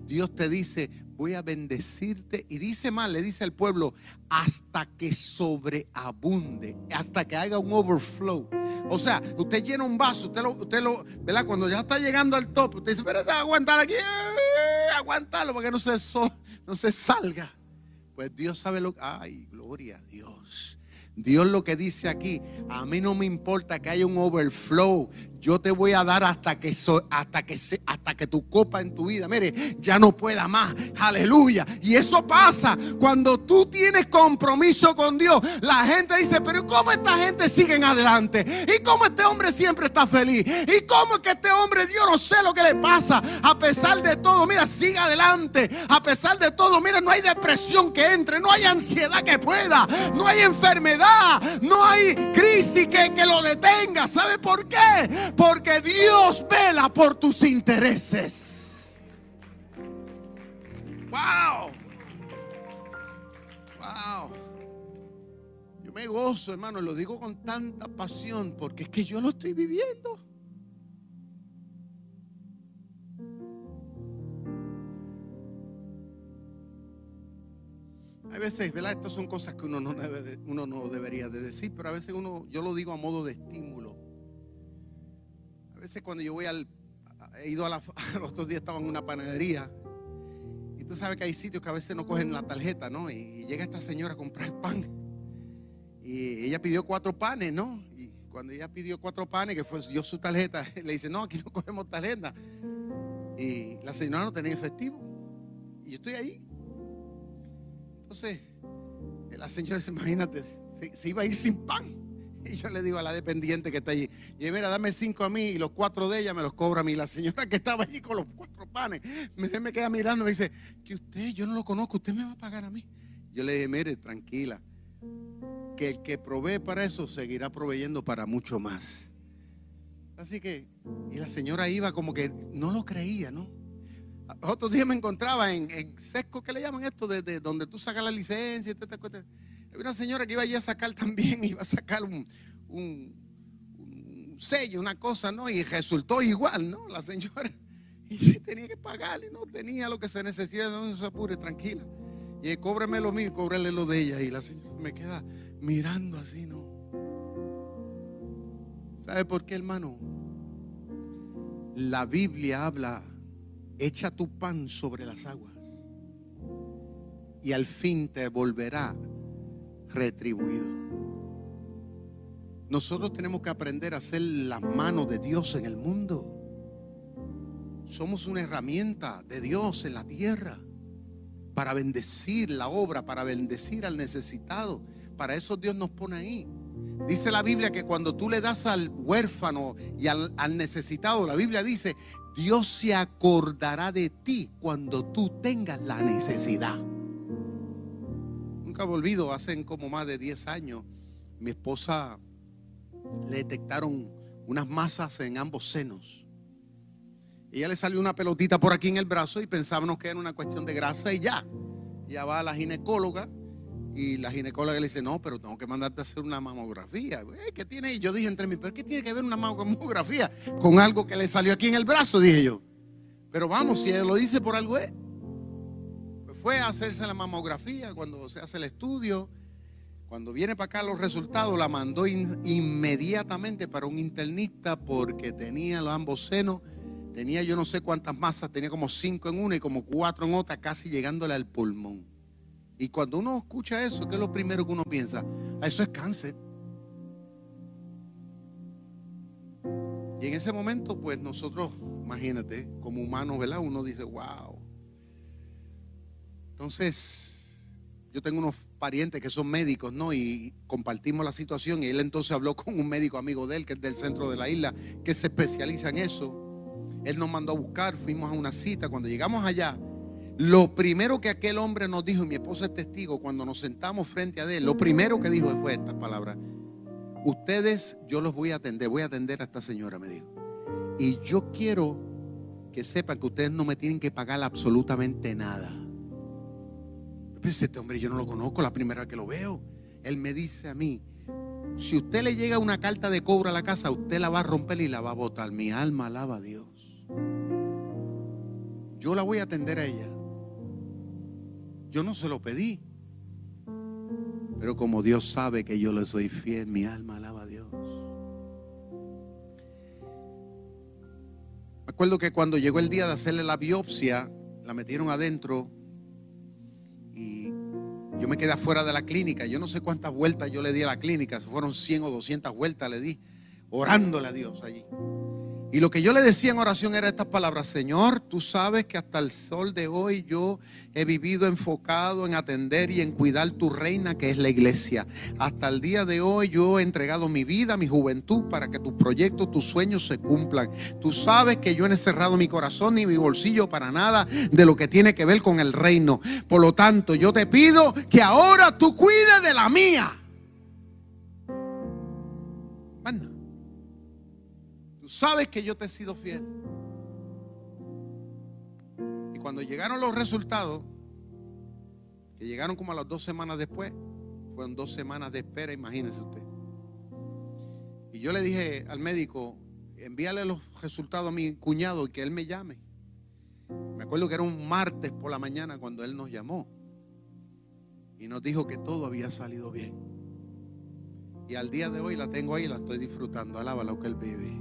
Dios te dice, voy a bendecirte. Y dice mal, le dice al pueblo, hasta que sobreabunde, hasta que haga un overflow. O sea, usted llena un vaso, usted lo, usted lo, ¿verdad? Cuando ya está llegando al top, usted dice, pero aguantar aquí, eh, aguantarlo para que no se, no se salga. Pues Dios sabe lo que, ay, gloria a Dios. Dios lo que dice aquí, a mí no me importa que haya un overflow yo te voy a dar hasta que, hasta que, hasta que tu copa en tu vida, mire, ya no pueda más. Aleluya. Y eso pasa cuando tú tienes compromiso con Dios. La gente dice, pero ¿cómo esta gente sigue adelante? ¿Y cómo este hombre siempre está feliz? ¿Y cómo es que este hombre, Dios no sé lo que le pasa? A pesar de todo, mira, sigue adelante. A pesar de todo, mira, no hay depresión que entre, no hay ansiedad que pueda, no hay enfermedad, no hay crisis que, que lo detenga. ¿Sabe por qué? Porque Dios vela por tus intereses. Wow. Wow. Yo me gozo, hermano, lo digo con tanta pasión porque es que yo lo estoy viviendo. Hay veces, ¿verdad? Estas son cosas que uno no, uno no debería de decir, pero a veces uno, yo lo digo a modo de estímulo veces cuando yo voy al, he ido a la, los dos días estaba en una panadería. Y tú sabes que hay sitios que a veces no cogen la tarjeta, ¿no? Y, llega esta señora a comprar pan. Y ella pidió cuatro panes, ¿no? Y cuando ella pidió cuatro panes, que fue dio su tarjeta, le dice, no, aquí no cogemos tarjeta. Y la señora no tenía efectivo. Y yo estoy ahí. Entonces, la señora dice, imagínate, se iba a ir sin pan. Y yo le digo a la dependiente que está allí, y mira, dame cinco a mí y los cuatro de ella me los cobra a mí. La señora que estaba allí con los cuatro panes, me, me queda mirando y me dice, que usted, yo no lo conozco, usted me va a pagar a mí. Yo le dije, mire, tranquila, que el que provee para eso seguirá proveyendo para mucho más. Así que, y la señora iba como que no lo creía, ¿no? Otros días me encontraba en, en Sesco, ¿qué le llaman esto? De, donde tú sacas la licencia y te, te, una señora que iba allí a sacar también, iba a sacar un, sello, una cosa, ¿no? Y resultó igual, ¿no? La señora. Y tenía que pagarle, no tenía lo que se necesita, no se apure, tranquila. Y cóbreme lo mío, cóbrele lo de ella. Y la señora me queda mirando así, ¿no? ¿Sabe por qué, hermano? La Biblia habla, echa tu pan sobre las aguas y al fin te volverá retribuido. Nosotros tenemos que aprender a ser las manos de Dios en el mundo. Somos una herramienta de Dios en la tierra para bendecir la obra, para bendecir al necesitado. Para eso Dios nos pone ahí. Dice la Biblia que cuando tú le das al huérfano y al, al, necesitado, la Biblia dice, Dios se acordará de ti cuando tú tengas la necesidad nunca me olvido, hace como más de 10 años, mi esposa le detectaron unas masas en ambos senos. Ella le salió una pelotita por aquí en el brazo y pensábamos que era una cuestión de grasa y ya. Ya va a la ginecóloga y la ginecóloga le dice, no, pero tengo que mandarte a hacer una mamografía. ¿Qué tiene? Y yo dije entre mí, ¿pero qué tiene que ver una mamografía con algo que le salió aquí en el brazo? Dije yo. Pero vamos, si ella lo dice por algo es fue a hacerse la mamografía, cuando se hace el estudio, cuando viene para acá los resultados, la mandó inmediatamente para un internista porque tenía los ambos senos, tenía yo no sé cuántas masas, tenía como cinco en una y como cuatro en otra, casi llegándole al pulmón. Y cuando uno escucha eso, ¿qué es lo primero que uno piensa? Ah, eso es cáncer. Y en ese momento, pues nosotros, imagínate, como humanos, ¿verdad? Uno dice, wow. Entonces, yo tengo unos parientes que son médicos, ¿no? Y compartimos la situación y él entonces habló con un médico amigo de él, que es del centro de la isla, que se especializa en eso. Él nos mandó a buscar, fuimos a una cita. Cuando llegamos allá, lo primero que aquel hombre nos dijo, y mi esposa es testigo, cuando nos sentamos frente a él, lo primero que dijo fue estas palabras. Ustedes, yo los voy a atender, voy a atender a esta señora, me dijo. Y yo quiero que sepan que ustedes no me tienen que pagar absolutamente nada este hombre yo no lo conozco, la primera vez que lo veo. Él me dice a mí, si usted le llega una carta de cobro a la casa, usted la va a romper y la va a botar. Mi alma alaba a Dios. Yo la voy a atender a ella. Yo no se lo pedí. Pero como Dios sabe que yo le soy fiel, mi alma alaba a Dios. Me acuerdo que cuando llegó el día de hacerle la biopsia, la metieron adentro yo me quedé afuera de la clínica. Yo no sé cuántas vueltas yo le di a la clínica. Fueron 100 o 200 vueltas le di, orándole a Dios allí. Y lo que yo le decía en oración era estas palabras, Señor, tú sabes que hasta el sol de hoy yo he vivido enfocado en atender y en cuidar tu reina que es la iglesia. Hasta el día de hoy yo he entregado mi vida, mi juventud para que tus proyectos, tus sueños se cumplan. Tú sabes que yo he cerrado mi corazón ni mi bolsillo para nada de lo que tiene que ver con el reino. Por lo tanto, yo te pido que ahora tú cuides de la mía. Sabes que yo te he sido fiel. Y cuando llegaron los resultados, que llegaron como a las dos semanas después, fueron dos semanas de espera, imagínese usted. Y yo le dije al médico, envíale los resultados a mi cuñado y que él me llame. Me acuerdo que era un martes por la mañana cuando él nos llamó y nos dijo que todo había salido bien. Y al día de hoy la tengo ahí la estoy disfrutando. Alaba lo que él vive.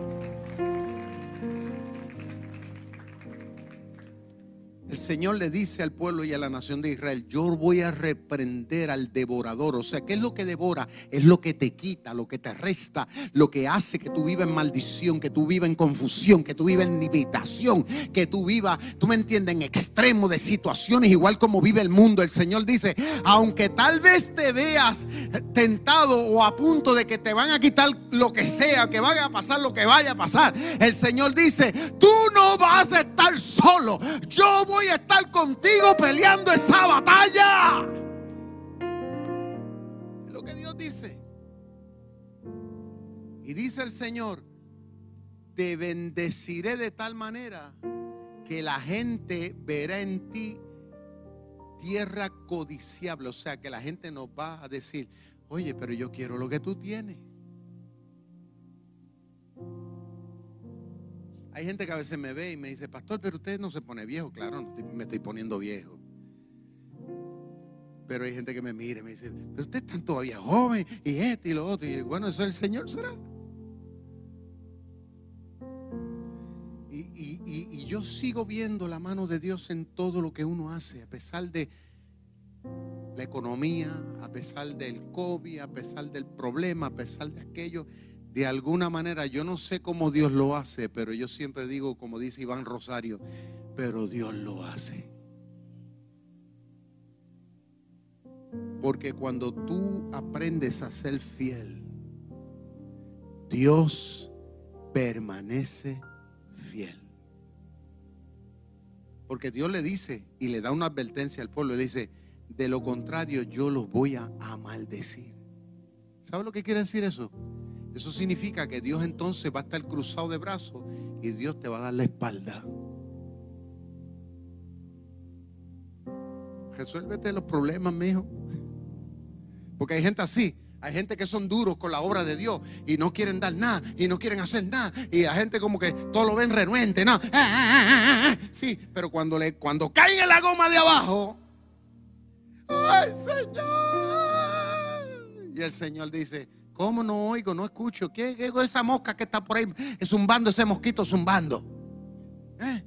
El Señor le dice al pueblo y a la nación de Israel, yo voy a reprender al devorador. O sea, ¿qué es lo que devora? Es lo que te quita, lo que te resta, lo que hace que tú vivas en maldición, que tú vivas en confusión, que tú vivas en limitación, que tú vivas, tú me entiendes, en extremo de situaciones, igual como vive el mundo. El Señor dice, aunque tal vez te veas tentado o a punto de que te van a quitar lo que sea, que vaya a pasar lo que vaya a pasar, el Señor dice, tú no vas a estar solo. Yo voy a estar contigo peleando esa batalla. Es lo que Dios dice. Y dice el Señor, te bendeciré de tal manera que la gente verá en ti tierra codiciable. O sea, que la gente nos va a decir, oye, pero yo quiero lo que tú tienes. Hay gente que a veces me ve y me dice, pastor, pero usted no se pone viejo. Claro, no me estoy poniendo viejo. Pero hay gente que me mira y me dice, pero usted está todavía joven y esto y lo otro. Y bueno, eso el Señor será. Y, y, yo sigo viendo la mano de Dios en todo lo que uno hace, a pesar de la economía, a pesar del COVID, a pesar del problema, a pesar de aquello de alguna manera, yo no sé cómo Dios lo hace, pero yo siempre digo, como dice Iván Rosario, pero Dios lo hace. Porque cuando tú aprendes a ser fiel, Dios permanece fiel. Porque Dios le dice y le da una advertencia al pueblo, le dice, de lo contrario yo los voy a maldecir. ¿Sabe lo que quiere decir eso? Eso significa que Dios entonces va a estar cruzado de brazos y Dios te va a dar la espalda. Resuélvete los problemas, mijo. Porque hay gente así. Hay gente que son duros con la obra de Dios y no quieren dar nada y no quieren hacer nada. Y hay gente como que todo lo ven renuente, ¿no? Sí, pero cuando, le, cuando caen en la goma de abajo, ¡ay, Señor! Y el Señor dice, ¿Cómo no oigo? No escucho. ¿Qué, es esa mosca que está por ahí zumbando, ese mosquito zumbando? ¿Eh?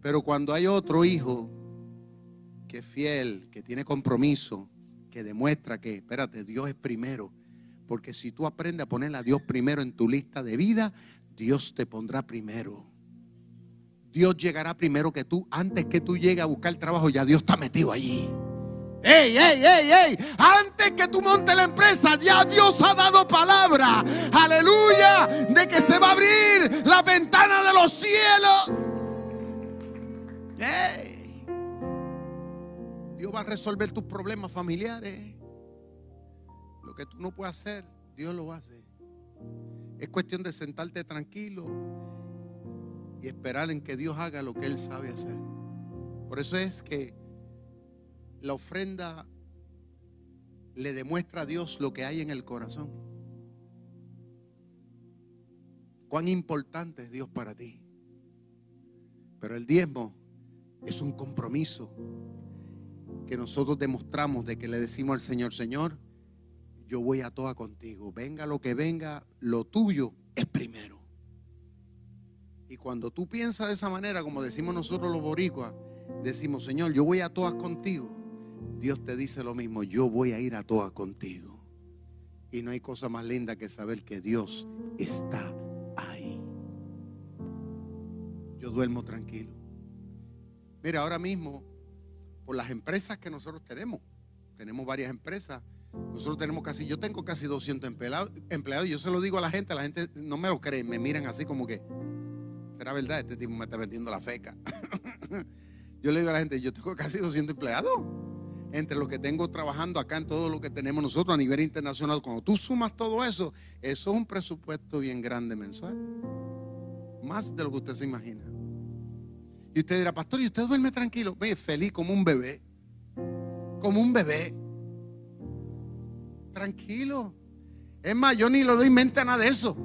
Pero cuando hay otro hijo que es fiel, que tiene compromiso, que demuestra que, espérate, Dios es primero. Porque si tú aprendes a poner a Dios primero en tu lista de vida, Dios te pondrá primero. Dios llegará primero que tú. Antes que tú llegues a buscar trabajo, ya Dios está metido allí. Ey, ey, ey, ey. Antes que tú montes la empresa, ya Dios ha dado palabra. Aleluya. De que se va a abrir la ventana de los cielos. Ey. Dios va a resolver tus problemas familiares. Lo que tú no puedes hacer, Dios lo hace. Es cuestión de sentarte tranquilo y esperar en que Dios haga lo que Él sabe hacer. Por eso es que la ofrenda le demuestra a Dios lo que hay en el corazón. Cuán importante es Dios para ti. Pero el diezmo es un compromiso que nosotros demostramos de que le decimos al Señor, Señor, yo voy a toda contigo. Venga lo que venga, lo tuyo es primero. Y cuando tú piensas de esa manera, como decimos nosotros los boricuas, decimos, Señor, yo voy a todas contigo. Dios te dice lo mismo, yo voy a ir a todas contigo. Y no hay cosa más linda que saber que Dios está ahí. Yo duermo tranquilo. Mira, ahora mismo, por las empresas que nosotros tenemos, tenemos varias empresas. Nosotros tenemos casi, yo tengo casi 200 empleados, empleados. Yo se lo digo a la gente, la gente no me lo cree, me miran así como que, ¿será verdad? Este tipo me está vendiendo la feca. yo le digo a la gente, yo tengo casi 200 empleados entre los que tengo trabajando acá en todo lo que tenemos nosotros a nivel internacional, cuando tú sumas todo eso, eso es un presupuesto bien grande mensual. Más de lo que usted se imagina. Y usted dirá, pastor, ¿y usted duerme tranquilo? Ve, feliz como un bebé. Como un bebé. Tranquilo. Es más, yo ni lo doy mente a nada de eso.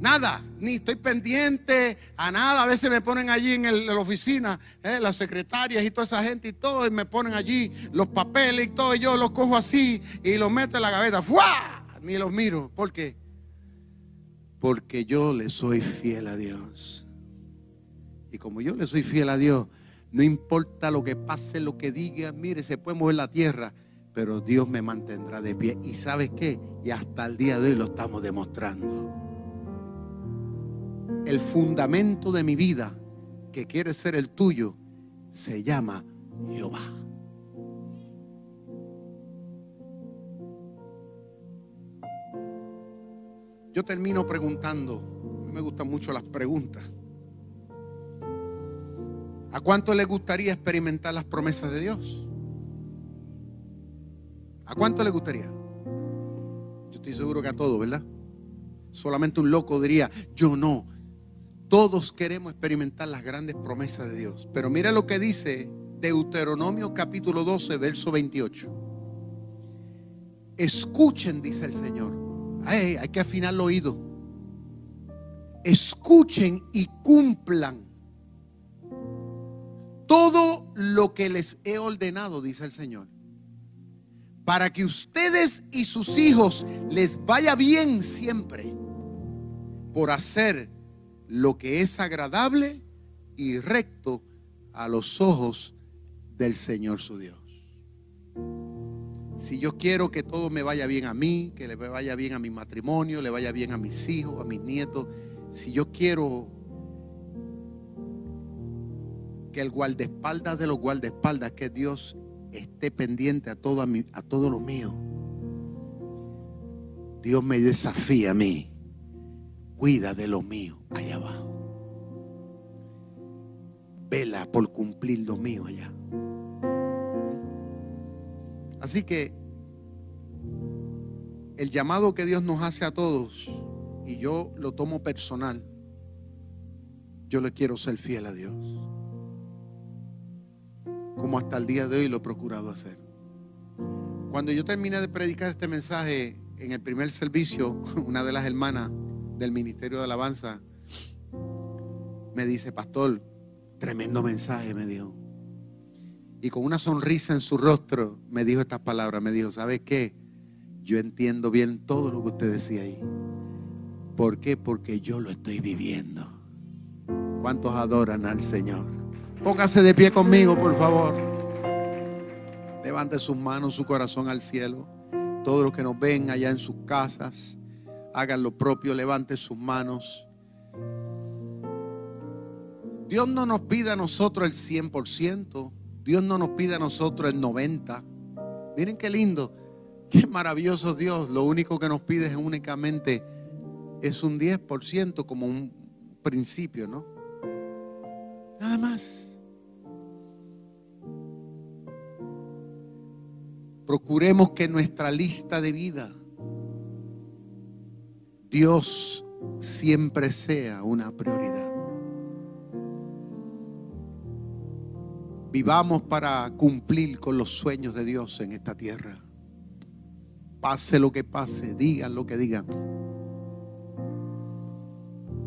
Nada, ni estoy pendiente a nada. A veces me ponen allí en, la oficina, eh, las secretarias y toda esa gente y todo, y me ponen allí los papeles y todo, y yo los cojo así y los meto en la gaveta. ¡Fua! Ni los miro. ¿Por qué? Porque yo le soy fiel a Dios. Y como yo le soy fiel a Dios, no importa lo que pase, lo que diga, mire, se puede mover la tierra, pero Dios me mantendrá de pie. ¿Y sabes qué? Y hasta el día de hoy lo estamos demostrando. El fundamento de mi vida, que quiere ser el tuyo, se llama Jehová. Yo termino preguntando, a mí me gustan mucho las preguntas. ¿A cuánto le gustaría experimentar las promesas de Dios? ¿A cuánto le gustaría? Yo estoy seguro que a todos, ¿verdad? Solamente un loco diría, yo no. Todos queremos experimentar las grandes promesas de Dios. Pero mira lo que dice Deuteronomio capítulo 12, verso 28. Escuchen, dice el Señor. hay que afinar el oído. Escuchen y cumplan todo lo que les he ordenado, dice el Señor, para que ustedes y sus hijos les vaya bien siempre por hacer lo que es agradable y recto a los ojos del Señor su Dios. Si yo quiero que todo me vaya bien a mí, que le vaya bien a mi matrimonio, le vaya bien a mis hijos, a mis nietos, si yo quiero que el guardaespaldas de los guardaespaldas, que Dios esté pendiente a todo, a, a todo lo mío. Dios me desafía a mí. Cuida de lo mío allá abajo. Vela por cumplir lo mío allá. Así que el llamado que Dios nos hace a todos, y yo lo tomo personal, yo le quiero ser fiel a Dios como hasta el día de hoy lo he procurado hacer. Cuando yo terminé de predicar este mensaje en el primer servicio, una de las hermanas del Ministerio de Alabanza me dice, pastor, tremendo mensaje, me dijo. Y con una sonrisa en su rostro me dijo estas palabras, me dijo, ¿sabes qué? Yo entiendo bien todo lo que usted decía ahí. ¿Por qué? Porque yo lo estoy viviendo. ¿Cuántos adoran al Señor? Póngase de pie conmigo, por favor. Levante sus manos, su corazón al cielo. Todos los que nos ven allá en sus casas, hagan lo propio, levante sus manos. Dios no nos pide a nosotros el 100%, Dios no nos pide a nosotros el 90%. Miren qué lindo, qué maravilloso Dios. Lo único que nos pide es únicamente es un 10% como un principio, ¿no? Nada más. Procuremos que nuestra lista de vida, Dios siempre sea una prioridad. Vivamos para cumplir con los sueños de Dios en esta tierra. Pase lo que pase, digan lo que digan.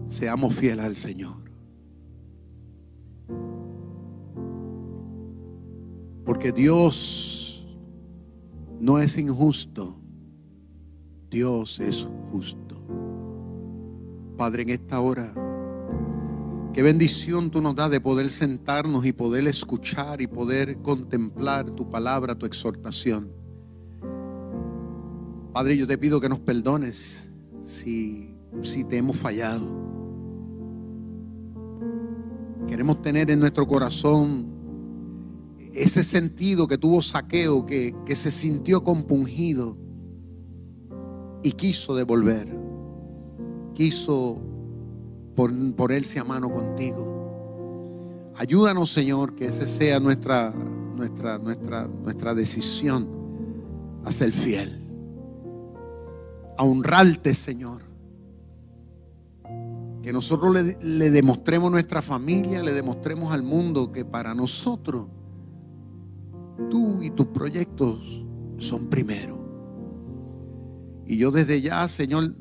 Seamos fieles al Señor. Porque Dios no es injusto. Dios es justo. Padre, en esta hora, qué bendición tú nos das de poder sentarnos y poder escuchar y poder contemplar tu palabra, tu exhortación. Padre, yo te pido que nos perdones si, si te hemos fallado. Queremos tener en nuestro corazón ese sentido que tuvo saqueo, que, se sintió compungido y quiso devolver, quiso ponerse a mano contigo. Ayúdanos, Señor, que esa sea nuestra, nuestra, nuestra, nuestra decisión a ser fiel, a honrarte, Señor. Que nosotros le, le demostremos a nuestra familia, le demostremos al mundo que para nosotros tú y tus proyectos son primero. Y yo desde ya, Señor,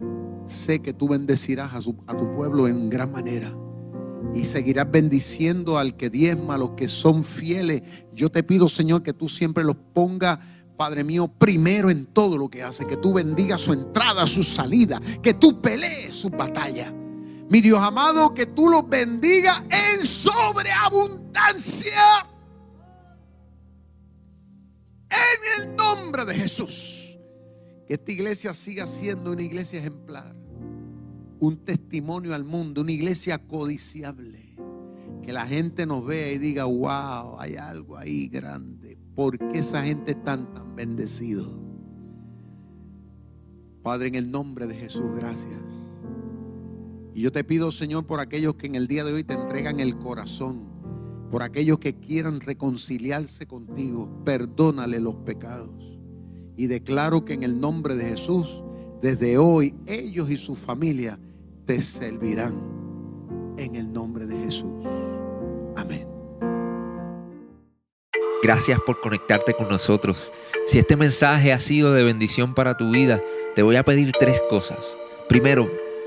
sé que tú bendecirás a, tu pueblo en gran manera. Y seguirás bendiciendo al que diezma, a los que son fieles. Yo te pido, Señor, que tú siempre los pongas Padre mío, primero en todo lo que hace, que tú bendigas su entrada, su salida, que tú pelees su batalla. Mi Dios amado, que tú los bendiga en sobreabundancia. En el nombre de Jesús. Esta iglesia siga siendo una iglesia ejemplar. Un testimonio al mundo, una iglesia codiciable. Que la gente nos vea y diga, wow, hay algo ahí grande. ¿Por qué esa gente tan, tan bendecido? Padre, en el nombre de Jesús, gracias. Y yo te pido, Señor, por aquellos que en el día de hoy te entregan el corazón, por aquellos que quieran reconciliarse contigo, perdónale los pecados. Y declaro que en el nombre de Jesús, desde hoy, ellos y su familia te servirán. En el nombre de Jesús. Amén. Gracias por conectarte con nosotros. Si este mensaje ha sido de bendición para tu vida, te voy a pedir tres cosas. Primero,